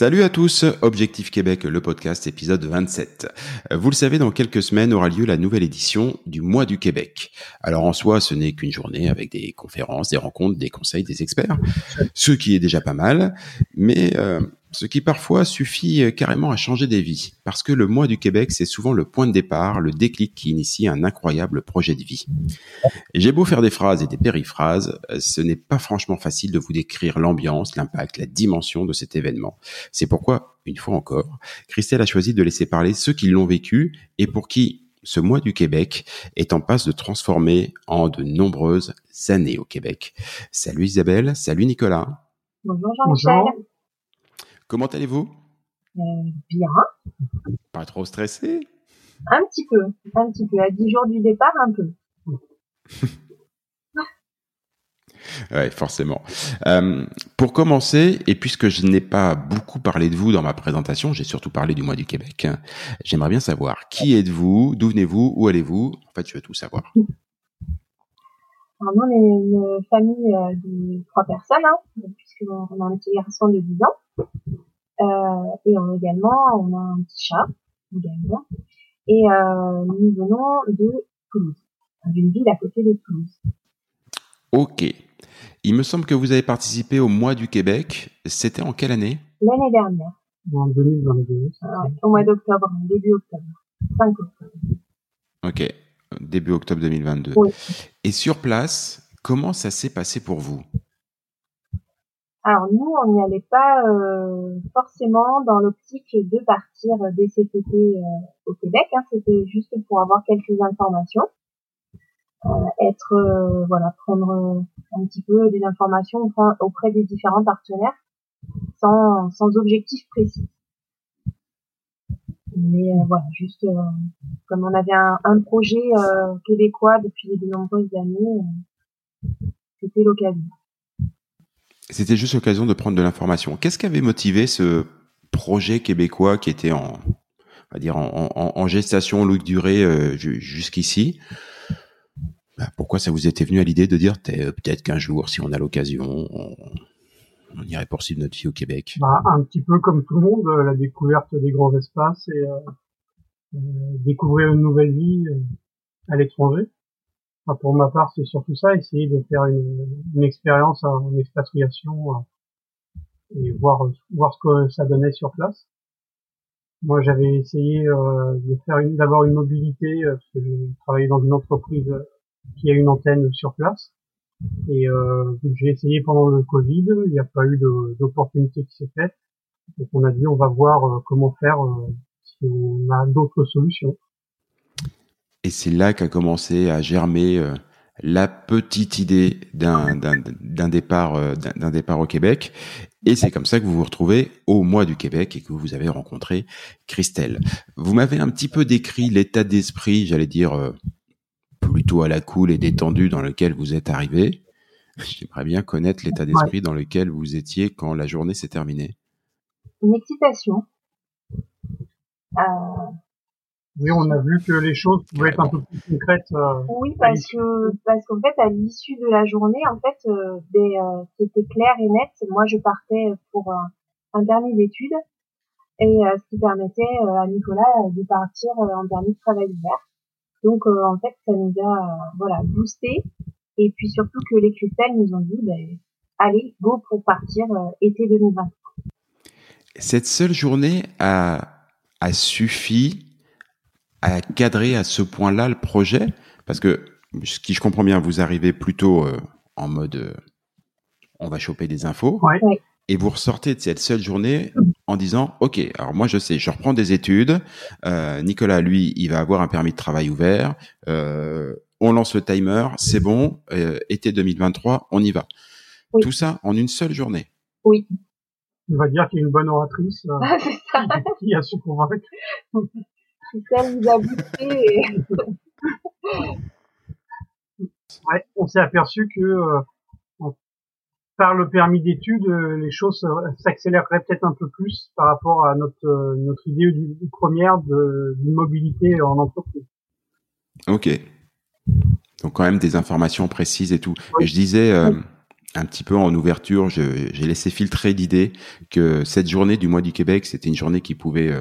Salut à tous, Objectif Québec, le podcast épisode 27. Vous le savez, dans quelques semaines aura lieu la nouvelle édition du mois du Québec. Alors en soi, ce n'est qu'une journée avec des conférences, des rencontres, des conseils, des experts, ce qui est déjà pas mal, mais euh, ce qui parfois suffit euh, carrément à changer des vies, parce que le mois du Québec, c'est souvent le point de départ, le déclic qui initie un incroyable projet de vie. J'ai beau faire des phrases et des périphrases, euh, ce n'est pas franchement facile de vous décrire l'ambiance, l'impact, la dimension de cet événement. C'est pourquoi, une fois encore, Christelle a choisi de laisser parler ceux qui l'ont vécu et pour qui ce mois du Québec est en passe de transformer en de nombreuses années au Québec. Salut Isabelle, salut Nicolas. Bonjour Jean-Michel. Comment allez-vous? Euh, Bien. Pas trop stressé? Un petit peu, un petit peu. À 10 jours du départ, un peu. oui, forcément. Euh, pour commencer, et puisque je n'ai pas beaucoup parlé de vous dans ma présentation, j'ai surtout parlé du mois du Québec, j'aimerais bien savoir qui êtes-vous, d'où venez-vous, où allez-vous? En fait, je veux tout savoir. Alors, nous, on est une famille euh, de trois personnes, hein, puisqu'on a un petit garçon de 10 ans. Euh, et on, également, on a un petit chat également. Et euh, nous venons de Toulouse, d'une ville à côté de Toulouse. Ok. Il me semble que vous avez participé au mois du Québec. C'était en quelle année? L'année dernière. En 2022. au mois d'octobre, début octobre. 5 octobre. Ok. Début octobre 2022. Oui. Et sur place, comment ça s'est passé pour vous? Alors nous, on n'y allait pas euh, forcément dans l'optique de partir cet été euh, au Québec. Hein. C'était juste pour avoir quelques informations, euh, être voilà, prendre un petit peu des informations auprès des différents partenaires, sans, sans objectif précis. Mais voilà, juste comme on avait un, un projet québécois depuis de nombreuses années, c'était l'occasion. C'était juste l'occasion de prendre de l'information. Qu'est-ce qui avait motivé ce projet québécois qui était en, on va dire en, gestation longue durée euh, jusqu'ici? Bah, Pourquoi ça vous était venu à l'idée de dire euh, peut-être qu'un jour, si on a l'occasion, on, irait poursuivre notre vie au Québec? Bah, Un petit peu comme tout le monde, euh, la découverte des grands espaces et découvrir une nouvelle vie à l'étranger pour ma part, c'est surtout ça, essayer de faire une, une expérience en expatriation euh, et voir voir ce que ça donnait sur place. Moi, j'avais essayé euh, de faire une d'avoir une mobilité euh, parce que je travaillais dans une entreprise qui a une antenne sur place et j'ai essayé pendant le Covid. Il n'y a pas eu d'opportunité qui s'est faite. Donc on a dit on va voir comment faire si on a d'autres solutions. Et c'est là qu'a commencé à germer euh, la petite idée d'un départ euh, d'un départ au Québec. Et c'est comme ça que vous vous retrouvez au mois du Québec et que vous avez rencontré Christelle. Vous m'avez un petit peu décrit l'état d'esprit, j'allais dire euh, plutôt à la cool et détendu dans lequel vous êtes arrivé. J'aimerais bien connaître l'état d'esprit dans lequel vous étiez quand la journée s'est terminée. Une excitation. Euh, Oui, on a vu que les choses pouvaient être un peu plus concrètes. Euh, oui, parce que parce qu'en fait, à l'issue de la journée, en fait, euh, euh, c'était clair et net. Moi, je partais pour un, un permis d'études et ce qui permettait à Nicolas de partir en permis de travail ouvert. Donc, en fait, ça nous a voilà boosté et puis surtout que les critères nous ont dit, ben, allez, go pour partir été 2020. Cette seule journée a, a suffi à cadrer à ce point-là le projet? Parce que, ce qui je comprends bien, vous arrivez plutôt euh, en mode euh, on va choper des infos. Et vous ressortez de cette seule journée en disant ok alors moi je sais je reprends des études. Euh, Nicolas lui il va avoir un permis de travail ouvert. On lance le timer c'est bon. Été 2023 on y va. Tout ça en une seule journée. Oui. On va dire qu'il y a une bonne oratrice qui, a su convaincre on s'est aperçu que euh, par le permis d'études, euh, les choses s'accéléreraient peut-être un peu plus par rapport à notre euh, notre idée première de, mobilité en entreprise. Ok. Donc quand même des informations précises et tout. Et je disais un petit peu en ouverture, j'ai laissé filtrer l'idée que cette journée du mois du Québec, c'était une journée qui pouvait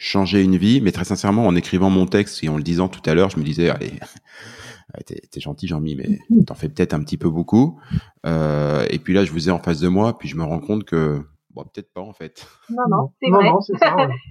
changer une vie, mais très sincèrement, en écrivant mon texte et en le disant tout à l'heure, je me disais, allez, t'es gentil Jean-Mi, mais t'en fais peut-être un petit peu beaucoup. Euh, et puis là, je vous ai en face de moi, puis je me rends compte que, bon, peut-être pas en fait. Non, non, c'est vrai.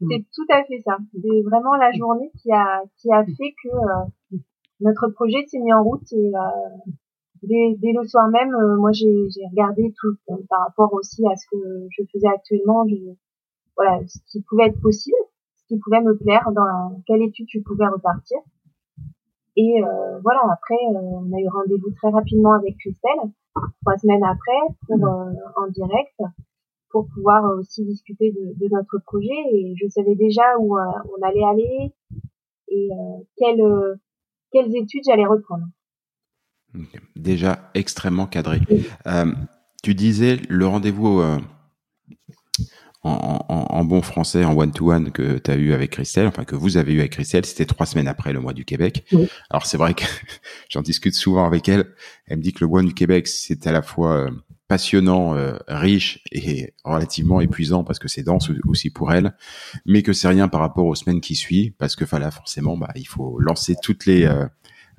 c'est tout à fait ça. C'est vraiment la journée qui a qui a fait que euh, notre projet s'est mis en route et euh, dès, dès, le soir même, euh, moi j'ai regardé tout par rapport aussi à ce que je faisais actuellement, voilà, ce qui pouvait être possible qui pouvait me plaire, dans quelle étude je pouvais repartir. Et euh, voilà, après, euh, on a eu rendez-vous très rapidement avec Christelle, trois semaines après, pour euh, en direct, pour pouvoir aussi discuter de, notre projet. Et je savais déjà où on allait aller et quelles, quelles études j'allais reprendre. Déjà extrêmement cadré. tu disais le rendez-vous en, en, en, bon français, en one-to-one que tu as eu avec Christelle, enfin que vous avez eu avec Christelle, c'était trois semaines après le mois du Québec. Alors c'est vrai que j'en discute souvent avec elle. Elle me dit que le mois du Québec, c'est à la fois euh, passionnant, euh, riche et relativement épuisant parce que c'est dense aussi pour elle, mais que c'est rien par rapport aux semaines qui suivent parce que voilà, forcément, bah, il faut lancer toutes les, euh,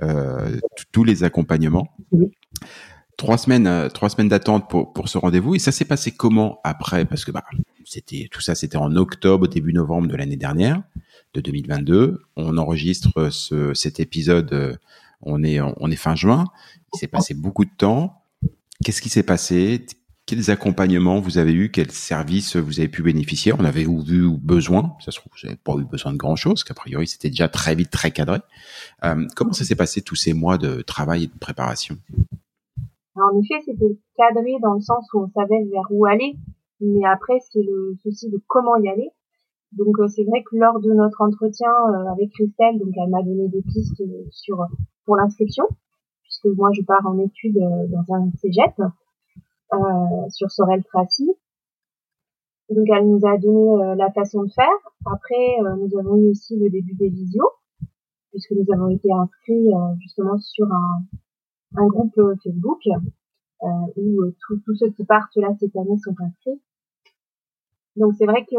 euh tous les accompagnements trois semaines, trois semaines d'attente pour pour ce rendez-vous. Et ça s'est passé comment après? Parce que bah c'était tout ça, c'était en octobre, début novembre de l'année dernière, de 2022. On enregistre ce, cet épisode. Euh, on est on est fin juin. Il s'est passé beaucoup de temps. Qu'est-ce qui s'est passé? Quels accompagnements vous avez eu Quels services vous avez pu bénéficier? On avait eu besoin Ça se trouve, vous n'avez pas eu besoin de grand-chose, qu'a priori c'était déjà très vite, très cadré. Euh, comment ça s'est passé tous ces mois de travail et de préparation? En effet, c'était cadré dans le sens où on savait vers où aller, mais après, c'est le souci de comment y aller. Donc, euh, c'est vrai que lors de notre entretien euh, avec Christelle, donc elle m'a donné des pistes sur pour l'inscription, puisque moi, je pars en études euh, dans un cégep sur Sorel Tracy. Donc, elle nous a donné la façon de faire. Après, nous avons eu aussi le début des visios, puisque nous avons été inscrits justement sur un, un groupe euh, Facebook euh, où euh, tous ceux qui partent là cette année sont inscrits. Donc c'est vrai que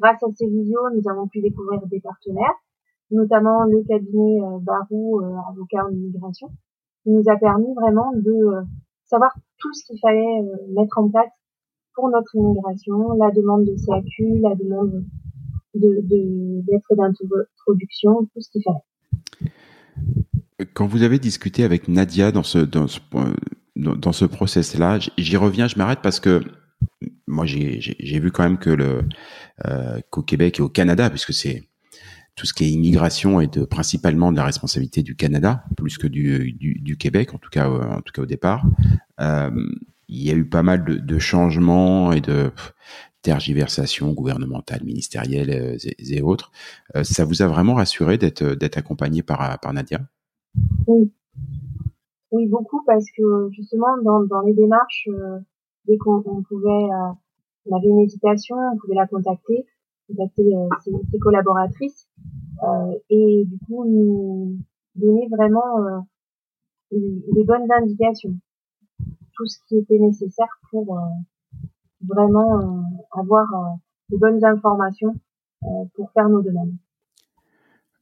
grâce à ces vidéos, nous avons pu découvrir des partenaires, notamment le cabinet Barou, avocat en immigration, qui nous a permis vraiment de savoir tout ce qu'il fallait mettre en place pour notre immigration, la demande de CAQ, la demande de d'être d'introduction, tout ce qu'il fallait. Quand vous avez discuté avec Nadia dans ce dans ce, dans ce process-là, j'y reviens, je m'arrête parce que moi j'ai vu quand même que le euh, qu'au Québec et au Canada, puisque c'est tout ce qui est immigration est de, principalement de la responsabilité du Canada plus que du, du, du Québec, en tout cas en tout cas au départ. Euh, il y a eu pas mal de, de changements et de tergiversations gouvernementales, ministérielles euh, et, et autres. Euh, ça vous a vraiment rassuré d'être d'être accompagné par par Nadia? Oui. Oui, beaucoup parce que justement dans, dans les démarches, euh, dès qu'on pouvait, euh, on avait une hésitation, on pouvait la contacter. contacter ses, collaboratrices et du coup nous donner vraiment les bonnes indications, tout ce qui était nécessaire pour vraiment avoir les bonnes informations pour faire nos demandes.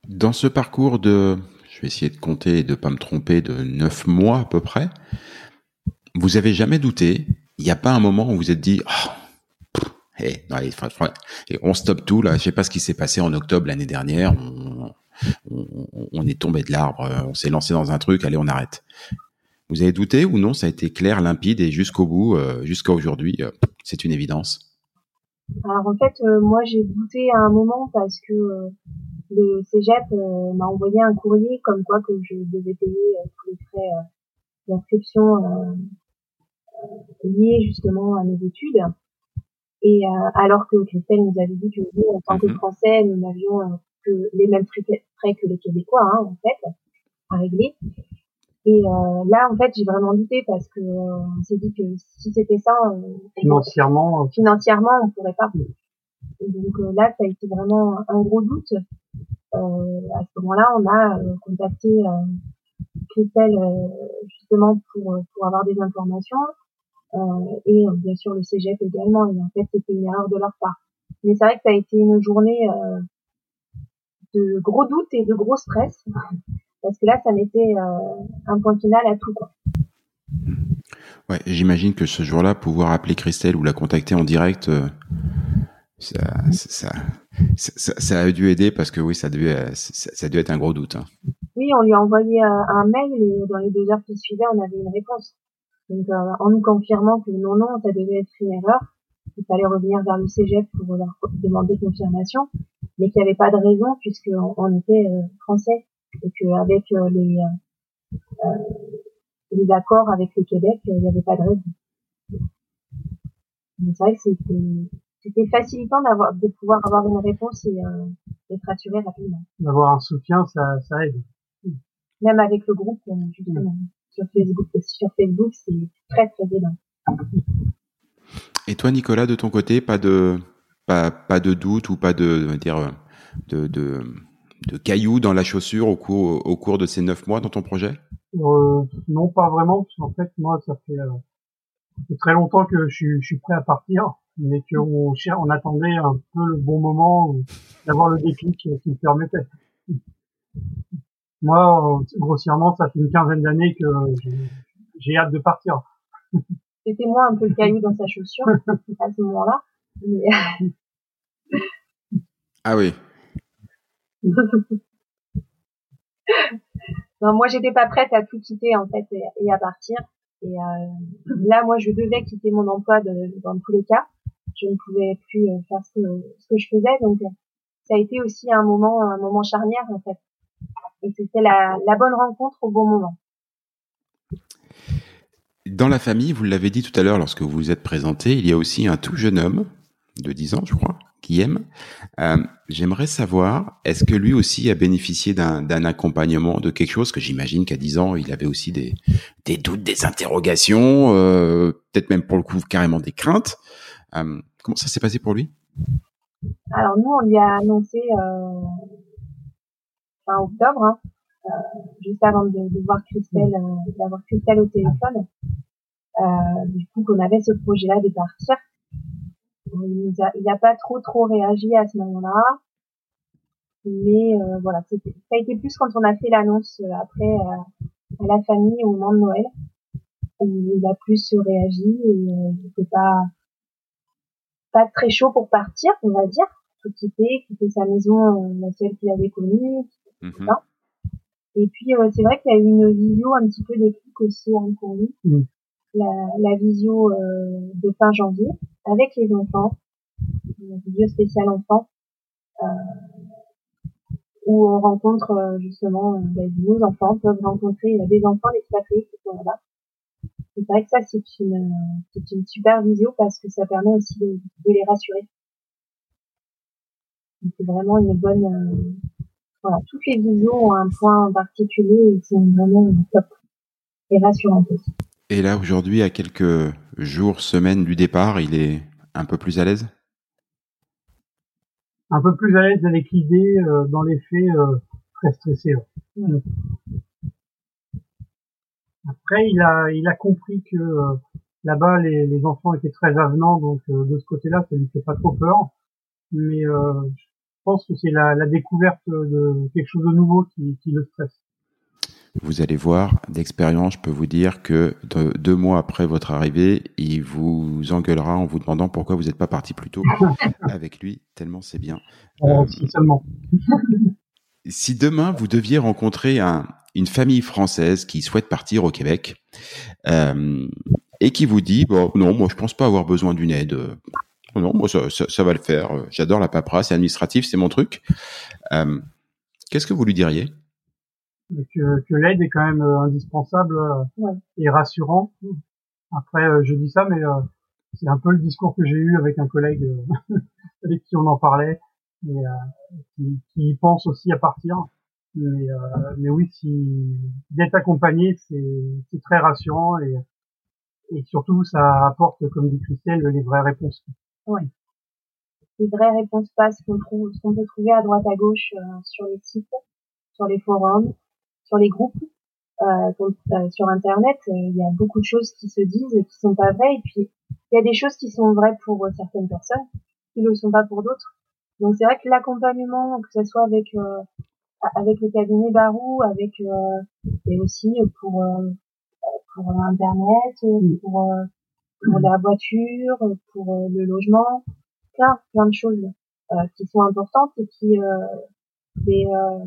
Dans ce parcours de, je vais essayer de compter et de pas me tromper, de neuf mois à peu près, vous avez jamais douté Il n'y a pas un moment où vous êtes dit, oh, on stoppe tout là. Je sais pas ce qui s'est passé en octobre l'année dernière. On, est tombé de l'arbre, on s'est lancé dans un truc. Allez, on arrête. Vous avez douté ou non? Ça a été clair, limpide et jusqu'au bout, euh, jusqu'à aujourd'hui, euh, c'est une évidence. Alors en fait, euh, moi j'ai douté à un moment parce que le Cégep m'a envoyé un courrier comme quoi que je devais payer tous les frais d'inscription liés justement à nos études. Et alors que Christelle nous avait dit que nous, en tant que mhm. Français, nous n'avions que les mêmes frais que les Québécois, hein, en fait, à régler. Et euh, là, en fait, j'ai vraiment douté parce que euh, on s'est dit que si c'était ça, financièrement, financièrement, on pourrait pas. Et donc euh, là, ça a été vraiment un gros doute. Euh, à ce moment-là, on a contacté Christelle justement pour pour avoir des informations et bien sûr le CGF également. Et en fait, c'était une erreur de leur part. Mais c'est vrai que ça a été une journée de gros doutes et de gros stress parce que là, ça mettait euh, un point final à tout. Quoi. Ouais, j'imagine que ce jour-là, pouvoir appeler Christelle ou la contacter en direct, euh, ça, ça, ça, ça, a dû aider parce que oui, ça a dû, ça, a dû être un gros doute. Hein. Oui, on lui a envoyé euh, un mail et dans les deux heures qui suivaient, on avait une réponse. Donc, en nous confirmant que non, non, ça devait être une erreur, il fallait revenir vers le CGF pour leur demander confirmation, mais qu'il n'y avait pas de raison puisqu'on on était français et qu'avec euh, les, euh, euh, les accords avec le Québec, il n'y avait pas de raison. C'est vrai que c'était c'était facilitant d'avoir de pouvoir avoir une réponse et euh, d'être rassuré rapidement. D'avoir un soutien, ça, ça aide. Même avec le groupe, justement, sur Facebook, sur Facebook, c'est très très aidant. Et toi, Nicolas, de ton côté, pas de pas, pas de doute ou pas de dire de, de de cailloux dans la chaussure au cours, au cours de ces neuf mois dans ton projet? Euh, Non, pas vraiment. En fait, moi, ça fait, euh, très longtemps que je, suis prêt à partir, mais qu'on on attendait un peu le bon moment d'avoir le déclic qui me permettait. Moi, grossièrement, ça fait une quinzaine d'années que j'ai hâte de partir. C'était moi un peu le caillou dans sa chaussure à ce moment-là. Ah oui, non, moi j'étais pas prête à tout quitter en fait et, à partir. Et euh, là, moi, je devais quitter mon emploi dans tous les cas. Je ne pouvais plus euh, faire ce que, ce que je faisais, donc ça a été aussi un moment, un moment charnière en fait. Et c'était la, la bonne rencontre au bon moment. Dans la famille, vous l'avez dit tout à l'heure lorsque vous vous êtes présenté, il y a aussi un tout jeune homme de 10 ans, je crois, qui aime. Euh, J'aimerais savoir, est-ce que lui aussi a bénéficié d'un accompagnement, de quelque chose que j'imagine qu'à 10 ans, il avait aussi des, des doutes, des interrogations, euh, peut-être même pour le coup carrément des craintes. Euh, comment ça s'est passé pour lui? Alors nous, on lui a annoncé fin octobre, hein, euh, juste avant de, de voir Christelle, euh, d'avoir Christelle au téléphone, euh, du coup qu'on avait ce projet-là de partir. Il n'a pas trop trop réagi à ce moment-là. Mais euh, voilà, ça a été plus quand on a fait l'annonce euh, après euh, à la famille au moment de Noël. il a plus réagi et il n'était pas pas très chaud pour partir, on va dire. Tout quitter, quitter sa maison, la seule qu'il avait connue, mm Et puis c'est vrai qu'il y a eu une visio un petit peu déclic aussi hein, pour lui. Mm la, la visio euh, de fin janvier avec les enfants, une visio spéciale enfants, euh, où on rencontre euh, justement ben, nos enfants peuvent rencontrer des enfants d'expatriés qui sont là-bas. C'est vrai que ça c'est une c'est une super visio parce que ça permet aussi de, de les rassurer. C'est vraiment une bonne voilà, toutes les visios ont un point particulier et sont vraiment top et rassurantes aussi. Et là, aujourd'hui, à quelques jours, semaines du départ, il est un peu plus à l'aise? Un peu plus à l'aise avec l'idée dans les faits très stressé. Après, il a, il a compris que là-bas, les, les, enfants étaient très avenants, donc de ce côté-là, ça lui fait pas trop peur. Mais je pense que c'est la, la, découverte de quelque chose de nouveau qui, qui le stresse. Vous allez voir, d'expérience, je peux vous dire que deux mois après votre arrivée, il vous engueulera en vous demandant pourquoi vous n'êtes pas parti plus tôt avec lui, tellement c'est bien. Euh, seulement. si demain vous deviez rencontrer un, une famille française qui souhaite partir au Québec euh, et qui vous dit bon non moi je pense pas avoir besoin d'une aide non moi ça, ça, va le faire j'adore la paperasse administrative c'est mon truc euh, qu'est-ce que vous lui diriez? Que, que l'aide est quand même euh, indispensable euh, et rassurant. Après, euh, je dis ça, mais c'est un peu le discours que j'ai eu avec un collègue avec qui on en parlait, et, qui, qui, pense aussi à partir. Mais, mais oui, si d'être accompagné, c'est très rassurant et, et surtout ça apporte, comme dit Christelle, les vraies réponses. Oui. Les vraies réponses pas ce qu'on trouve, ce qu'on peut trouver à droite à gauche sur les sites, sur les forums, sur les groupes, euh, euh, sur Internet, euh, il y a beaucoup de choses qui se disent et qui sont pas vraies. Et puis, il y a des choses qui sont vraies pour certaines personnes, qui ne le sont pas pour d'autres. Donc, c'est vrai que l'accompagnement, que ce soit avec avec le cabinet Barou, avec et aussi pour pour Internet, pour pour la voiture, pour le logement, plein plein de choses qui sont importantes et qui mais euh,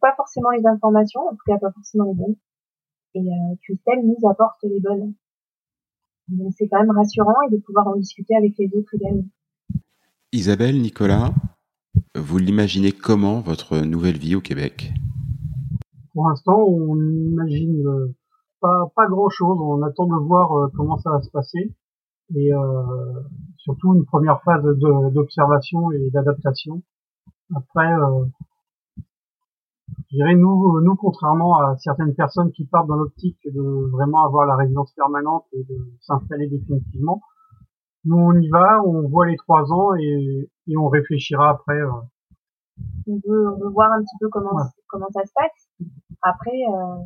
pas forcément les informations, en tout cas pas forcément les bonnes. Et euh, Christelle nous apporte les bonnes. Donc c'est quand même rassurant et de pouvoir en discuter avec les autres également. Isabelle, Nicolas, vous l'imaginez comment votre nouvelle vie au Québec? Pour l'instant, on n'imagine euh, pas, pas grand-chose. On attend de voir euh, comment ça va se passer et euh, surtout une première phase d'observation et d'adaptation. Après, euh, je dirais nous, nous contrairement à certaines personnes qui partent dans l'optique de vraiment avoir la résidence permanente et de s'installer définitivement, nous on y va, on voit les trois ans et, et on réfléchira après. Euh. On, veut, on veut voir un petit peu comment comment ça se passe. Après, euh,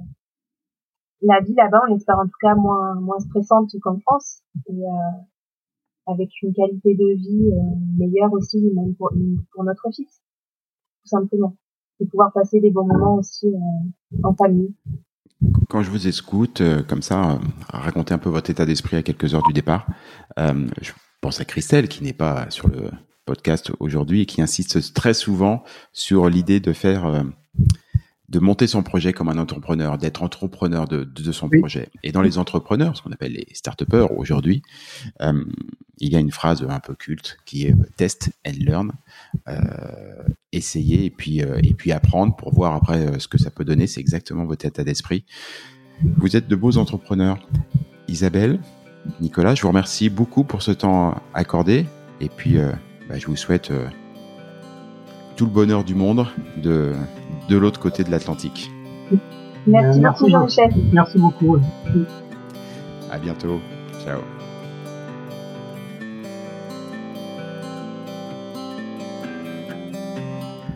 la vie là-bas, on espère en tout cas moins moins stressante qu'en France. Et euh, avec une qualité de vie euh, meilleure aussi, même pour, pour notre fils, tout simplement. De pouvoir passer des bons moments aussi euh, en famille. Quand je vous écoute, euh, comme ça, euh, raconter un peu votre état d'esprit à quelques heures du départ, je pense à Christelle qui n'est pas sur le podcast aujourd'hui et qui insiste très souvent sur l'idée de faire de monter son projet comme un entrepreneur, d'être entrepreneur de, de, son projet. Et dans les entrepreneurs, ce qu'on appelle les start aujourd'hui, euh, il y a une phrase un peu culte qui est test and learn, euh, essayer et puis euh, et puis apprendre pour voir après euh, ce que ça peut donner. C'est exactement votre état d'esprit. Vous êtes de beaux entrepreneurs. Isabelle, Nicolas, je vous remercie beaucoup pour ce temps accordé et puis euh, bah, je vous souhaite tout le bonheur du monde de, de l'autre côté de l'Atlantique. Merci, beaucoup, Jean-Michel. Merci beaucoup. À bientôt. Ciao.